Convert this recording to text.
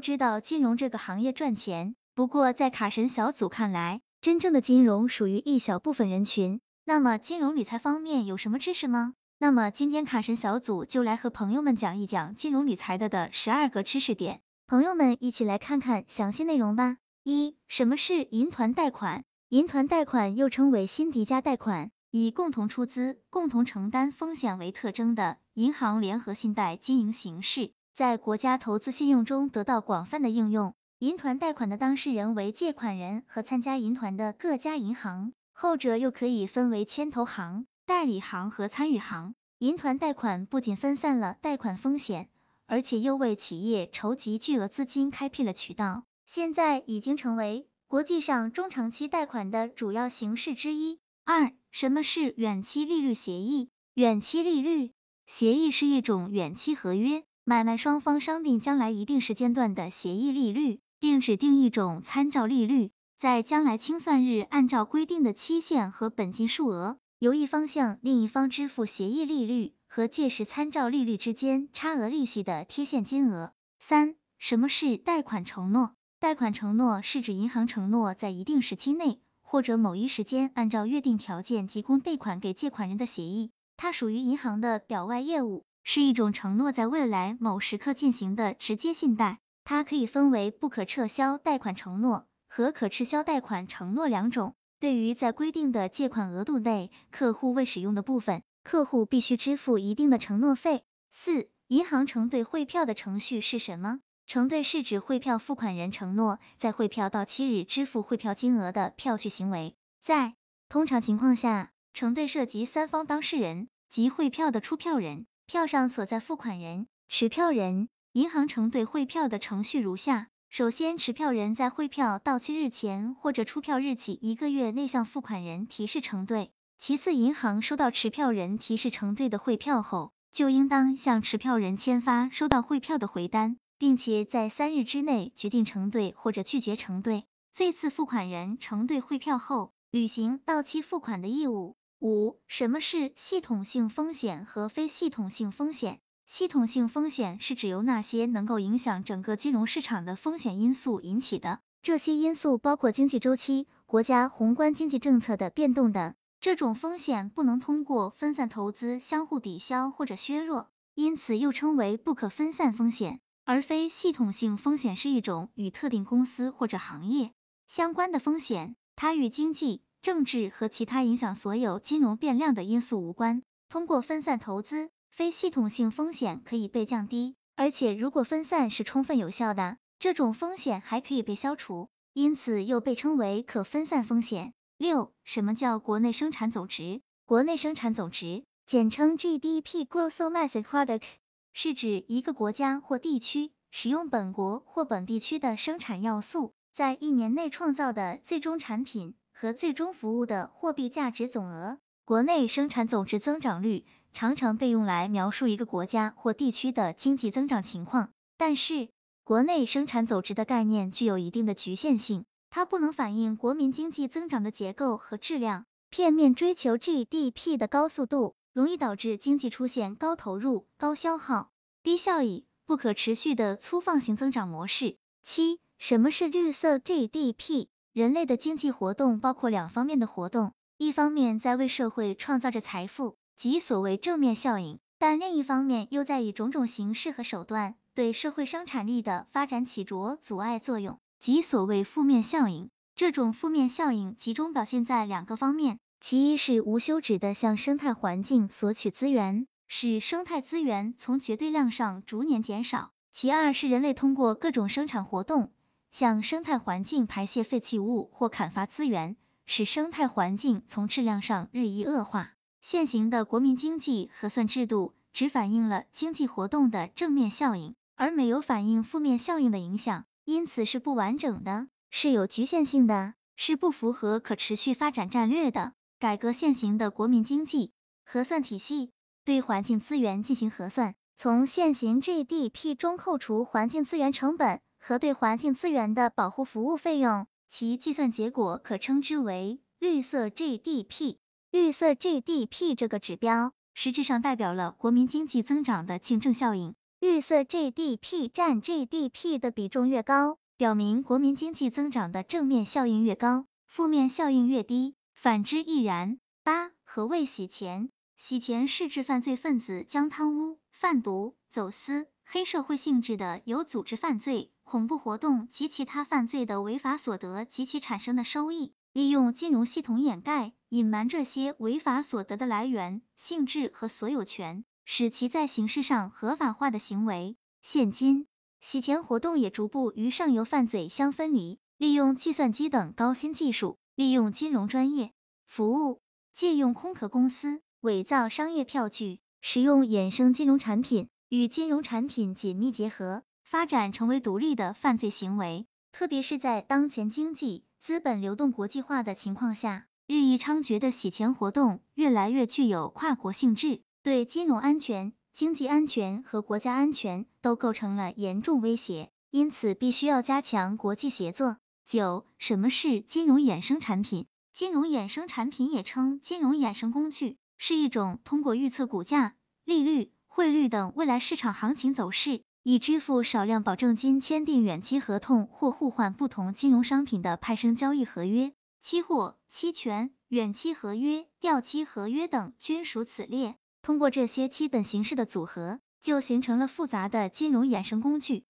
知道金融这个行业赚钱，不过在卡神小组看来，真正的金融属于一小部分人群。那么金融理财方面有什么知识吗？那么今天卡神小组就来和朋友们讲一讲金融理财的的十二个知识点，朋友们一起来看看详细内容吧。一、什么是银团贷款？银团贷款又称为新迪加贷款，以共同出资、共同承担风险为特征的银行联合信贷经营形式。在国家投资信用中得到广泛的应用。银团贷款的当事人为借款人和参加银团的各家银行，后者又可以分为牵头行、代理行和参与行。银团贷款不仅分散了贷款风险，而且又为企业筹集巨额资金开辟了渠道，现在已经成为国际上中长期贷款的主要形式之一。二、什么是远期利率协议？远期利率协议是一种远期合约。买卖双方商定将来一定时间段的协议利率，并指定一种参照利率，在将来清算日按照规定的期限和本金数额，由一方向另一方支付协议利率和届时参照利率之间差额利息的贴现金额。三、什么是贷款承诺？贷款承诺是指银行承诺在一定时期内或者某一时间按照约定条件提供贷款给借款人的协议，它属于银行的表外业务。是一种承诺在未来某时刻进行的直接信贷，它可以分为不可撤销贷款承诺和可撤销贷款承诺两种。对于在规定的借款额度内客户未使用的部分，客户必须支付一定的承诺费。四、银行承兑汇票的程序是什么？承兑是指汇票付款人承诺在汇票到期日支付汇票金额的票据行为。在通常情况下，承兑涉及三方当事人及汇票的出票人。票上所在付款人、持票人，银行承兑汇票的程序如下：首先，持票人在汇票到期日前或者出票日起一个月内向付款人提示承兑；其次，银行收到持票人提示承兑的汇票后，就应当向持票人签发收到汇票的回单，并且在三日之内决定承兑或者拒绝承兑。最次付款人承兑汇票后，履行到期付款的义务。五、什么是系统性风险和非系统性风险？系统性风险是指由那些能够影响整个金融市场的风险因素引起的，这些因素包括经济周期、国家宏观经济政策的变动等。这种风险不能通过分散投资相互抵消或者削弱，因此又称为不可分散风险。而非系统性风险是一种与特定公司或者行业相关的风险，它与经济。政治和其他影响所有金融变量的因素无关。通过分散投资，非系统性风险可以被降低，而且如果分散是充分有效的，这种风险还可以被消除，因此又被称为可分散风险。六、什么叫国内生产总值？国内生产总值，简称 GDP（Gross Domestic Product），是指一个国家或地区使用本国或本地区的生产要素，在一年内创造的最终产品。和最终服务的货币价值总额，国内生产总值增长率常常被用来描述一个国家或地区的经济增长情况。但是，国内生产总值的概念具有一定的局限性，它不能反映国民经济增长的结构和质量。片面追求 GDP 的高速度，容易导致经济出现高投入、高消耗、低效益、不可持续的粗放型增长模式。七，什么是绿色 GDP？人类的经济活动包括两方面的活动，一方面在为社会创造着财富，即所谓正面效应，但另一方面又在以种种形式和手段对社会生产力的发展起着阻碍作用，即所谓负面效应。这种负面效应集中表现在两个方面，其一是无休止的向生态环境索取资源，使生态资源从绝对量上逐年减少；其二是人类通过各种生产活动。向生态环境排泄废弃物或砍伐资源，使生态环境从质量上日益恶化。现行的国民经济核算制度只反映了经济活动的正面效应，而没有反映负面效应的影响，因此是不完整的，是有局限性的，是不符合可持续发展战略的。改革现行的国民经济核算体系，对环境资源进行核算，从现行 GDP 中扣除环境资源成本。和对环境资源的保护服务费用，其计算结果可称之为绿色 GDP。绿色 GDP 这个指标，实质上代表了国民经济增长的竞争效应。绿色 GDP 占 GDP 的比重越高，表明国民经济增长的正面效应越高，负面效应越低，反之亦然。八、何谓洗钱？洗钱是指犯罪分子将贪污、贩毒、走私、黑社会性质的有组织犯罪、恐怖活动及其他犯罪的违法所得及其产生的收益，利用金融系统掩盖、隐瞒这些违法所得的来源、性质和所有权，使其在形式上合法化的行为。现今，洗钱活动也逐步与上游犯罪相分离，利用计算机等高新技术，利用金融专业服务。借用空壳公司伪造商业票据，使用衍生金融产品与金融产品紧密结合，发展成为独立的犯罪行为。特别是在当前经济资本流动国际化的情况下，日益猖獗的洗钱活动越来越具有跨国性质，对金融安全、经济安全和国家安全都构成了严重威胁。因此，必须要加强国际协作。九、什么是金融衍生产品？金融衍生产品也称金融衍生工具，是一种通过预测股价、利率、汇率等未来市场行情走势，以支付少量保证金签订远期合同或互换不同金融商品的派生交易合约。期货、期权、远期合约、掉期合约等均属此列。通过这些基本形式的组合，就形成了复杂的金融衍生工具。